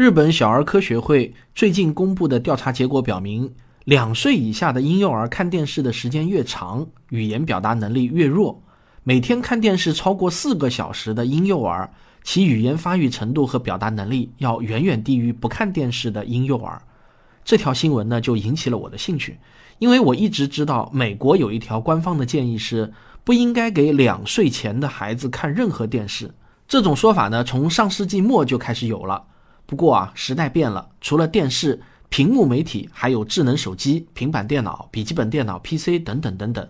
日本小儿科学会最近公布的调查结果表明，两岁以下的婴幼儿看电视的时间越长，语言表达能力越弱。每天看电视超过四个小时的婴幼儿，其语言发育程度和表达能力要远远低于不看电视的婴幼儿。这条新闻呢，就引起了我的兴趣，因为我一直知道美国有一条官方的建议是不应该给两岁前的孩子看任何电视。这种说法呢，从上世纪末就开始有了。不过啊，时代变了，除了电视、屏幕媒体，还有智能手机、平板电脑、笔记本电脑、PC 等等等等。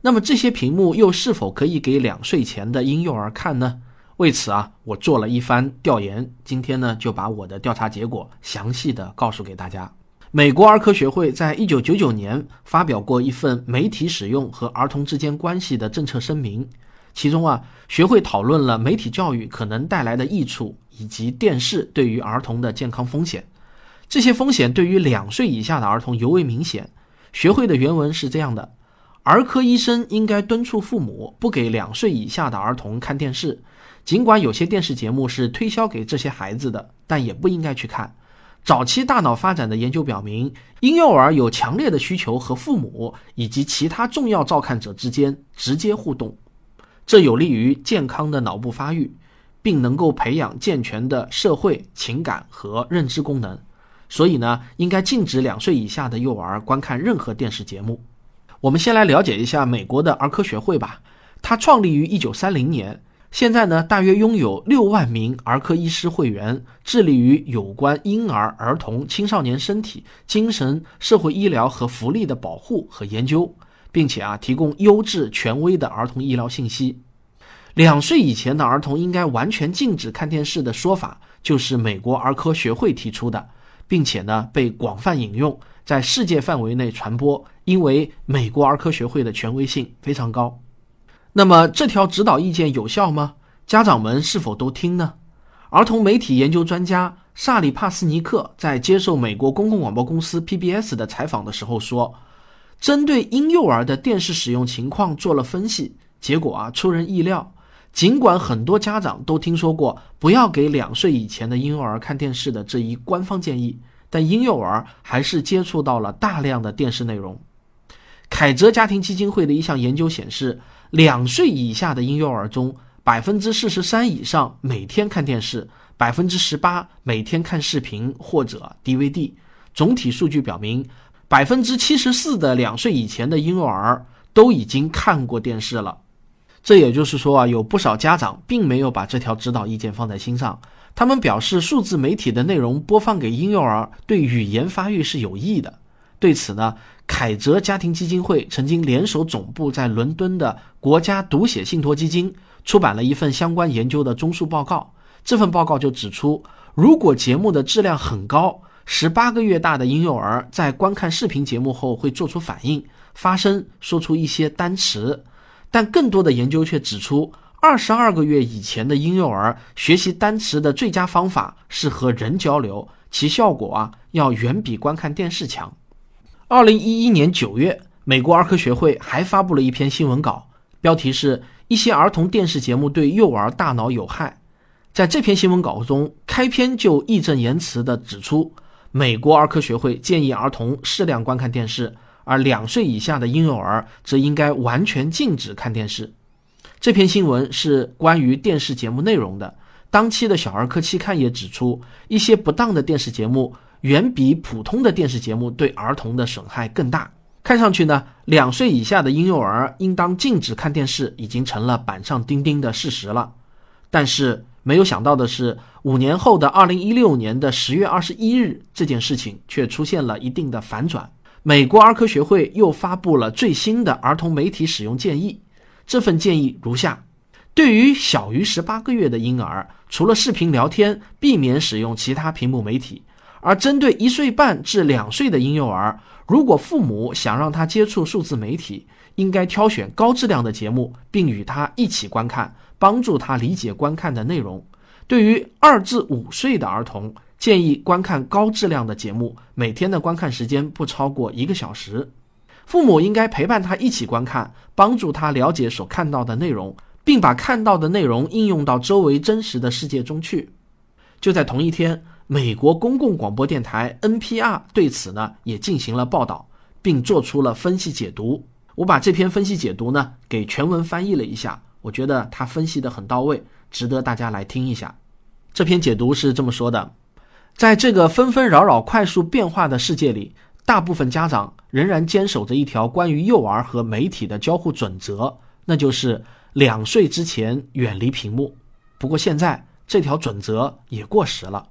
那么这些屏幕又是否可以给两岁前的婴幼儿看呢？为此啊，我做了一番调研，今天呢就把我的调查结果详细的告诉给大家。美国儿科学会在一九九九年发表过一份媒体使用和儿童之间关系的政策声明。其中啊，学会讨论了媒体教育可能带来的益处，以及电视对于儿童的健康风险。这些风险对于两岁以下的儿童尤为明显。学会的原文是这样的：儿科医生应该敦促父母不给两岁以下的儿童看电视，尽管有些电视节目是推销给这些孩子的，但也不应该去看。早期大脑发展的研究表明，婴幼儿有强烈的需求和父母以及其他重要照看者之间直接互动。这有利于健康的脑部发育，并能够培养健全的社会情感和认知功能。所以呢，应该禁止两岁以下的幼儿观看任何电视节目。我们先来了解一下美国的儿科学会吧。它创立于一九三零年，现在呢，大约拥有六万名儿科医师会员，致力于有关婴儿、儿童、青少年身体、精神、社会医疗和福利的保护和研究。并且啊，提供优质、权威的儿童医疗信息。两岁以前的儿童应该完全禁止看电视的说法，就是美国儿科学会提出的，并且呢被广泛引用，在世界范围内传播。因为美国儿科学会的权威性非常高。那么这条指导意见有效吗？家长们是否都听呢？儿童媒体研究专家萨里帕斯尼克在接受美国公共广播公司 PBS 的采访的时候说。针对婴幼儿的电视使用情况做了分析，结果啊出人意料。尽管很多家长都听说过不要给两岁以前的婴幼儿看电视的这一官方建议，但婴幼儿还是接触到了大量的电视内容。凯泽家庭基金会的一项研究显示，两岁以下的婴幼儿中，百分之四十三以上每天看电视，百分之十八每天看视频或者 DVD。总体数据表明。百分之七十四的两岁以前的婴幼儿都已经看过电视了，这也就是说啊，有不少家长并没有把这条指导意见放在心上。他们表示，数字媒体的内容播放给婴幼儿对语言发育是有益的。对此呢，凯泽家庭基金会曾经联手总部在伦敦的国家读写信托基金，出版了一份相关研究的综述报告。这份报告就指出，如果节目的质量很高，十八个月大的婴幼儿在观看视频节目后会做出反应、发声、说出一些单词，但更多的研究却指出，二十二个月以前的婴幼儿学习单词的最佳方法是和人交流，其效果啊要远比观看电视强。二零一一年九月，美国儿科学会还发布了一篇新闻稿，标题是“一些儿童电视节目对幼儿大脑有害”。在这篇新闻稿中，开篇就义正言辞地指出。美国儿科学会建议儿童适量观看电视，而两岁以下的婴幼儿则应该完全禁止看电视。这篇新闻是关于电视节目内容的。当期的小儿科期刊也指出，一些不当的电视节目远比普通的电视节目对儿童的损害更大。看上去呢，两岁以下的婴幼儿应当禁止看电视已经成了板上钉钉的事实了。但是，没有想到的是，五年后的二零一六年的十月二十一日，这件事情却出现了一定的反转。美国儿科学会又发布了最新的儿童媒体使用建议。这份建议如下：对于小于十八个月的婴儿，除了视频聊天，避免使用其他屏幕媒体；而针对一岁半至两岁的婴幼儿，如果父母想让他接触数字媒体，应该挑选高质量的节目，并与他一起观看。帮助他理解观看的内容。对于二至五岁的儿童，建议观看高质量的节目，每天的观看时间不超过一个小时。父母应该陪伴他一起观看，帮助他了解所看到的内容，并把看到的内容应用到周围真实的世界中去。就在同一天，美国公共广播电台 NPR 对此呢也进行了报道，并做出了分析解读。我把这篇分析解读呢给全文翻译了一下，我觉得他分析的很到位，值得大家来听一下。这篇解读是这么说的：在这个纷纷扰扰、快速变化的世界里，大部分家长仍然坚守着一条关于幼儿和媒体的交互准则，那就是两岁之前远离屏幕。不过现在这条准则也过时了。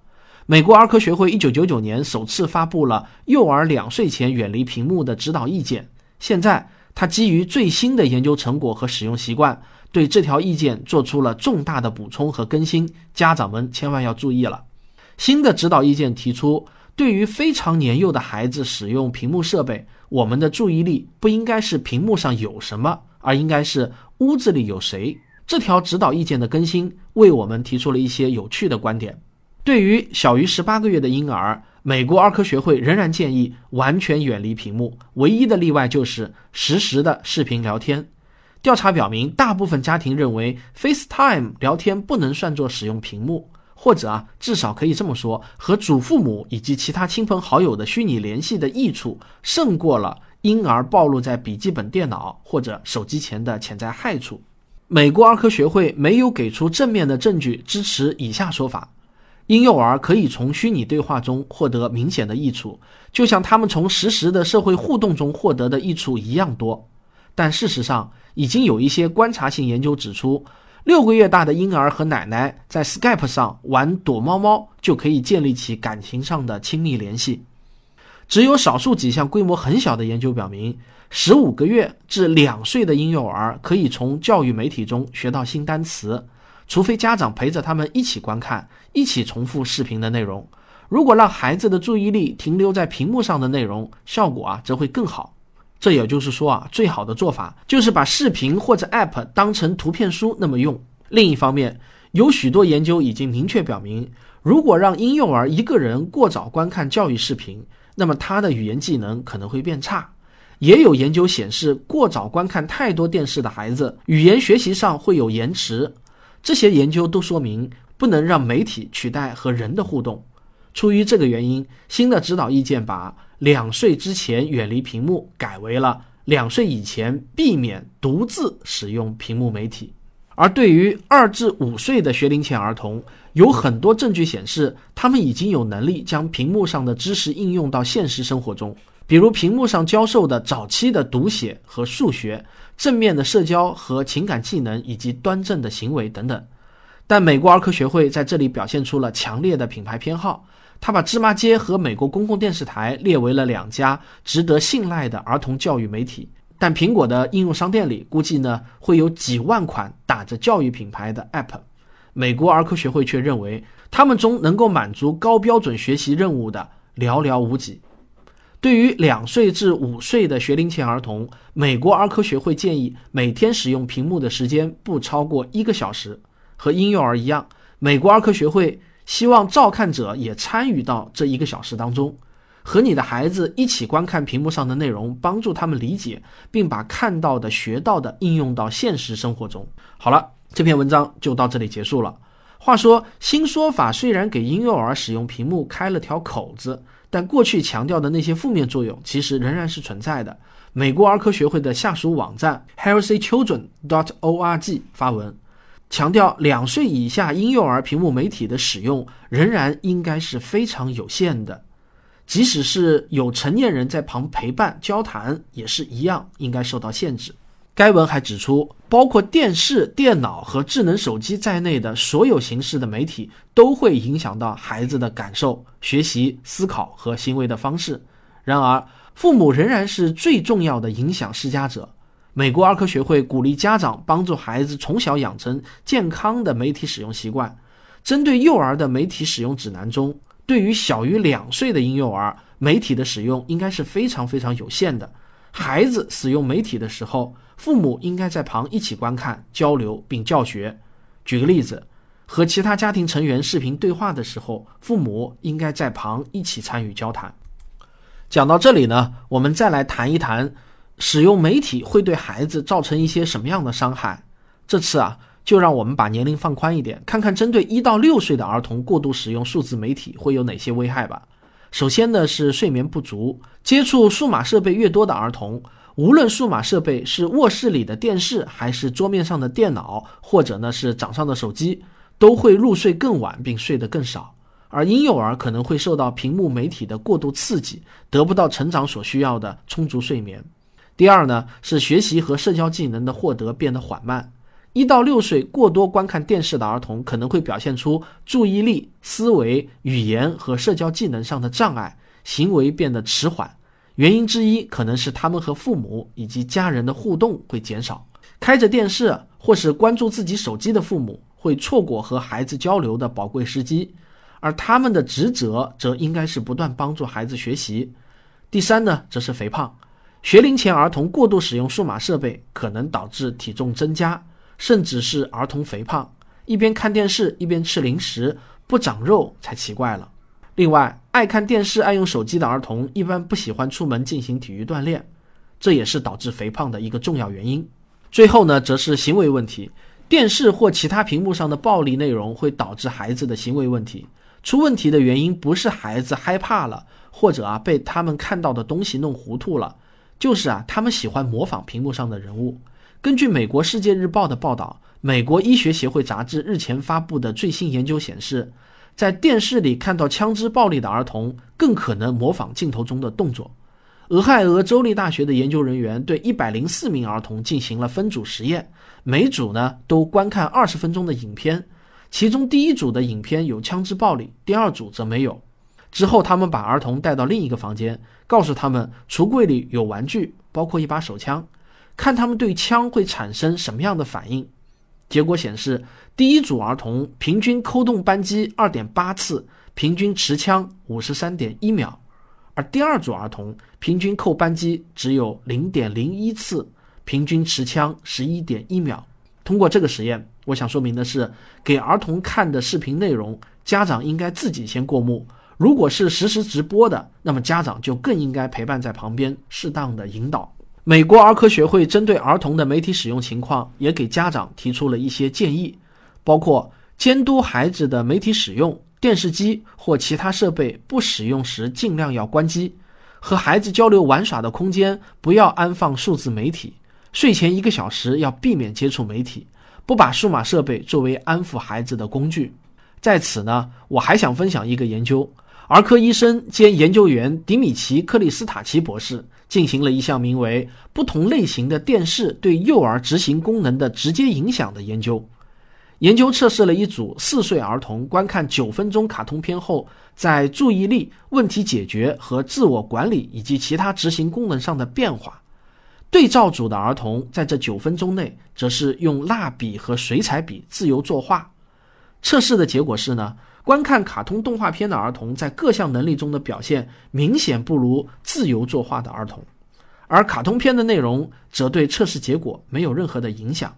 美国儿科学会1999年首次发布了幼儿两岁前远离屏幕的指导意见，现在。他基于最新的研究成果和使用习惯，对这条意见做出了重大的补充和更新。家长们千万要注意了。新的指导意见提出，对于非常年幼的孩子使用屏幕设备，我们的注意力不应该是屏幕上有什么，而应该是屋子里有谁。这条指导意见的更新为我们提出了一些有趣的观点。对于小于十八个月的婴儿。美国儿科学会仍然建议完全远离屏幕，唯一的例外就是实时的视频聊天。调查表明，大部分家庭认为 FaceTime 聊天不能算作使用屏幕，或者啊，至少可以这么说，和祖父母以及其他亲朋好友的虚拟联系的益处，胜过了婴儿暴露在笔记本电脑或者手机前的潜在害处。美国儿科学会没有给出正面的证据支持以下说法。婴幼儿可以从虚拟对话中获得明显的益处，就像他们从实时的社会互动中获得的益处一样多。但事实上，已经有一些观察性研究指出，六个月大的婴儿和奶奶在 Skype 上玩躲猫猫就可以建立起感情上的亲密联系。只有少数几项规模很小的研究表明，十五个月至两岁的婴幼儿可以从教育媒体中学到新单词。除非家长陪着他们一起观看、一起重复视频的内容，如果让孩子的注意力停留在屏幕上的内容，效果啊则会更好。这也就是说啊，最好的做法就是把视频或者 App 当成图片书那么用。另一方面，有许多研究已经明确表明，如果让婴幼儿一个人过早观看教育视频，那么他的语言技能可能会变差。也有研究显示，过早观看太多电视的孩子，语言学习上会有延迟。这些研究都说明，不能让媒体取代和人的互动。出于这个原因，新的指导意见把两岁之前远离屏幕改为了两岁以前避免独自使用屏幕媒体。而对于二至五岁的学龄前儿童，有很多证据显示，他们已经有能力将屏幕上的知识应用到现实生活中，比如屏幕上教授的早期的读写和数学。正面的社交和情感技能，以及端正的行为等等，但美国儿科学会在这里表现出了强烈的品牌偏好。他把芝麻街和美国公共电视台列为了两家值得信赖的儿童教育媒体。但苹果的应用商店里估计呢会有几万款打着教育品牌的 App，美国儿科学会却认为他们中能够满足高标准学习任务的寥寥无几。对于两岁至五岁的学龄前儿童，美国儿科学会建议每天使用屏幕的时间不超过一个小时。和婴幼儿一样，美国儿科学会希望照看者也参与到这一个小时当中，和你的孩子一起观看屏幕上的内容，帮助他们理解，并把看到的、学到的应用到现实生活中。好了，这篇文章就到这里结束了。话说，新说法虽然给婴幼儿使用屏幕开了条口子。但过去强调的那些负面作用，其实仍然是存在的。美国儿科学会的下属网站 healthychildren.dot.org 发文，强调两岁以下婴幼儿屏幕媒体的使用仍然应该是非常有限的，即使是有成年人在旁陪伴交谈，也是一样应该受到限制。该文还指出，包括电视、电脑和智能手机在内的所有形式的媒体都会影响到孩子的感受、学习、思考和行为的方式。然而，父母仍然是最重要的影响施加者。美国儿科学会鼓励家长帮助孩子从小养成健康的媒体使用习惯。针对幼儿的媒体使用指南中，对于小于两岁的婴幼儿，媒体的使用应该是非常非常有限的。孩子使用媒体的时候，父母应该在旁一起观看、交流并教学。举个例子，和其他家庭成员视频对话的时候，父母应该在旁一起参与交谈。讲到这里呢，我们再来谈一谈使用媒体会对孩子造成一些什么样的伤害。这次啊，就让我们把年龄放宽一点，看看针对一到六岁的儿童过度使用数字媒体会有哪些危害吧。首先呢是睡眠不足，接触数码设备越多的儿童，无论数码设备是卧室里的电视，还是桌面上的电脑，或者呢是掌上的手机，都会入睡更晚，并睡得更少。而婴幼儿可能会受到屏幕媒体的过度刺激，得不到成长所需要的充足睡眠。第二呢是学习和社交技能的获得变得缓慢。一到六岁过多观看电视的儿童可能会表现出注意力、思维、语言和社交技能上的障碍，行为变得迟缓。原因之一可能是他们和父母以及家人的互动会减少。开着电视或是关注自己手机的父母会错过和孩子交流的宝贵时机，而他们的职责则应该是不断帮助孩子学习。第三呢，则是肥胖。学龄前儿童过度使用数码设备可能导致体重增加。甚至是儿童肥胖，一边看电视一边吃零食，不长肉才奇怪了。另外，爱看电视、爱用手机的儿童一般不喜欢出门进行体育锻炼，这也是导致肥胖的一个重要原因。最后呢，则是行为问题，电视或其他屏幕上的暴力内容会导致孩子的行为问题。出问题的原因不是孩子害怕了，或者啊被他们看到的东西弄糊涂了，就是啊他们喜欢模仿屏幕上的人物。根据美国《世界日报》的报道，美国医学协会杂志日前发布的最新研究显示，在电视里看到枪支暴力的儿童更可能模仿镜头中的动作。俄亥俄州立大学的研究人员对一百零四名儿童进行了分组实验，每组呢都观看二十分钟的影片，其中第一组的影片有枪支暴力，第二组则没有。之后，他们把儿童带到另一个房间，告诉他们橱柜里有玩具，包括一把手枪。看他们对枪会产生什么样的反应。结果显示，第一组儿童平均扣动扳机二点八次，平均持枪五十三点一秒；而第二组儿童平均扣扳机只有零点零一次，平均持枪十一点一秒。通过这个实验，我想说明的是，给儿童看的视频内容，家长应该自己先过目。如果是实时直播的，那么家长就更应该陪伴在旁边，适当的引导。美国儿科学会针对儿童的媒体使用情况，也给家长提出了一些建议，包括监督孩子的媒体使用，电视机或其他设备不使用时尽量要关机，和孩子交流玩耍的空间不要安放数字媒体，睡前一个小时要避免接触媒体，不把数码设备作为安抚孩子的工具。在此呢，我还想分享一个研究，儿科医生兼研究员迪米奇·克里斯塔奇博士。进行了一项名为“不同类型的电视对幼儿执行功能的直接影响”的研究。研究测试了一组四岁儿童观看九分钟卡通片后，在注意力、问题解决和自我管理以及其他执行功能上的变化。对照组的儿童在这九分钟内，则是用蜡笔和水彩笔自由作画。测试的结果是呢？观看卡通动画片的儿童在各项能力中的表现明显不如自由作画的儿童，而卡通片的内容则对测试结果没有任何的影响。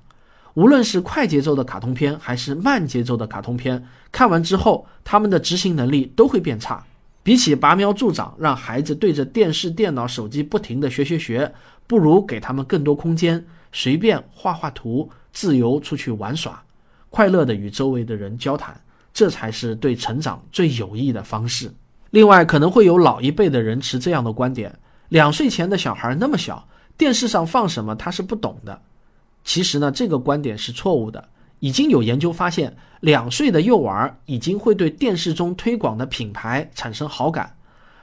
无论是快节奏的卡通片还是慢节奏的卡通片，看完之后他们的执行能力都会变差。比起拔苗助长，让孩子对着电视、电脑、手机不停的学学学，不如给他们更多空间，随便画画图，自由出去玩耍，快乐的与周围的人交谈。这才是对成长最有益的方式。另外，可能会有老一辈的人持这样的观点：两岁前的小孩那么小，电视上放什么他是不懂的。其实呢，这个观点是错误的。已经有研究发现，两岁的幼儿已经会对电视中推广的品牌产生好感，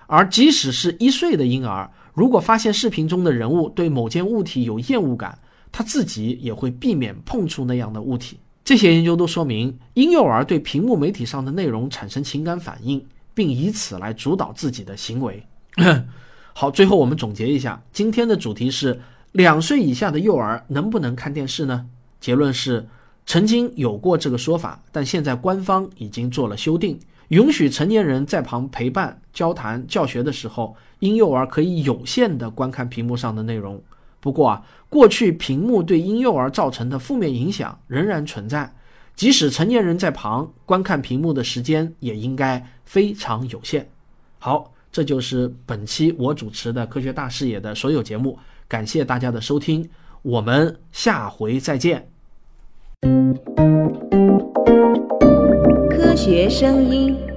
而即使是一岁的婴儿，如果发现视频中的人物对某件物体有厌恶感，他自己也会避免碰触那样的物体。这些研究都说明，婴幼儿对屏幕媒体上的内容产生情感反应，并以此来主导自己的行为。好，最后我们总结一下，今天的主题是：两岁以下的幼儿能不能看电视呢？结论是，曾经有过这个说法，但现在官方已经做了修订，允许成年人在旁陪伴、交谈、教学的时候，婴幼儿可以有限的观看屏幕上的内容。不过啊，过去屏幕对婴幼儿造成的负面影响仍然存在，即使成年人在旁观看屏幕的时间也应该非常有限。好，这就是本期我主持的科学大视野的所有节目，感谢大家的收听，我们下回再见。科学声音。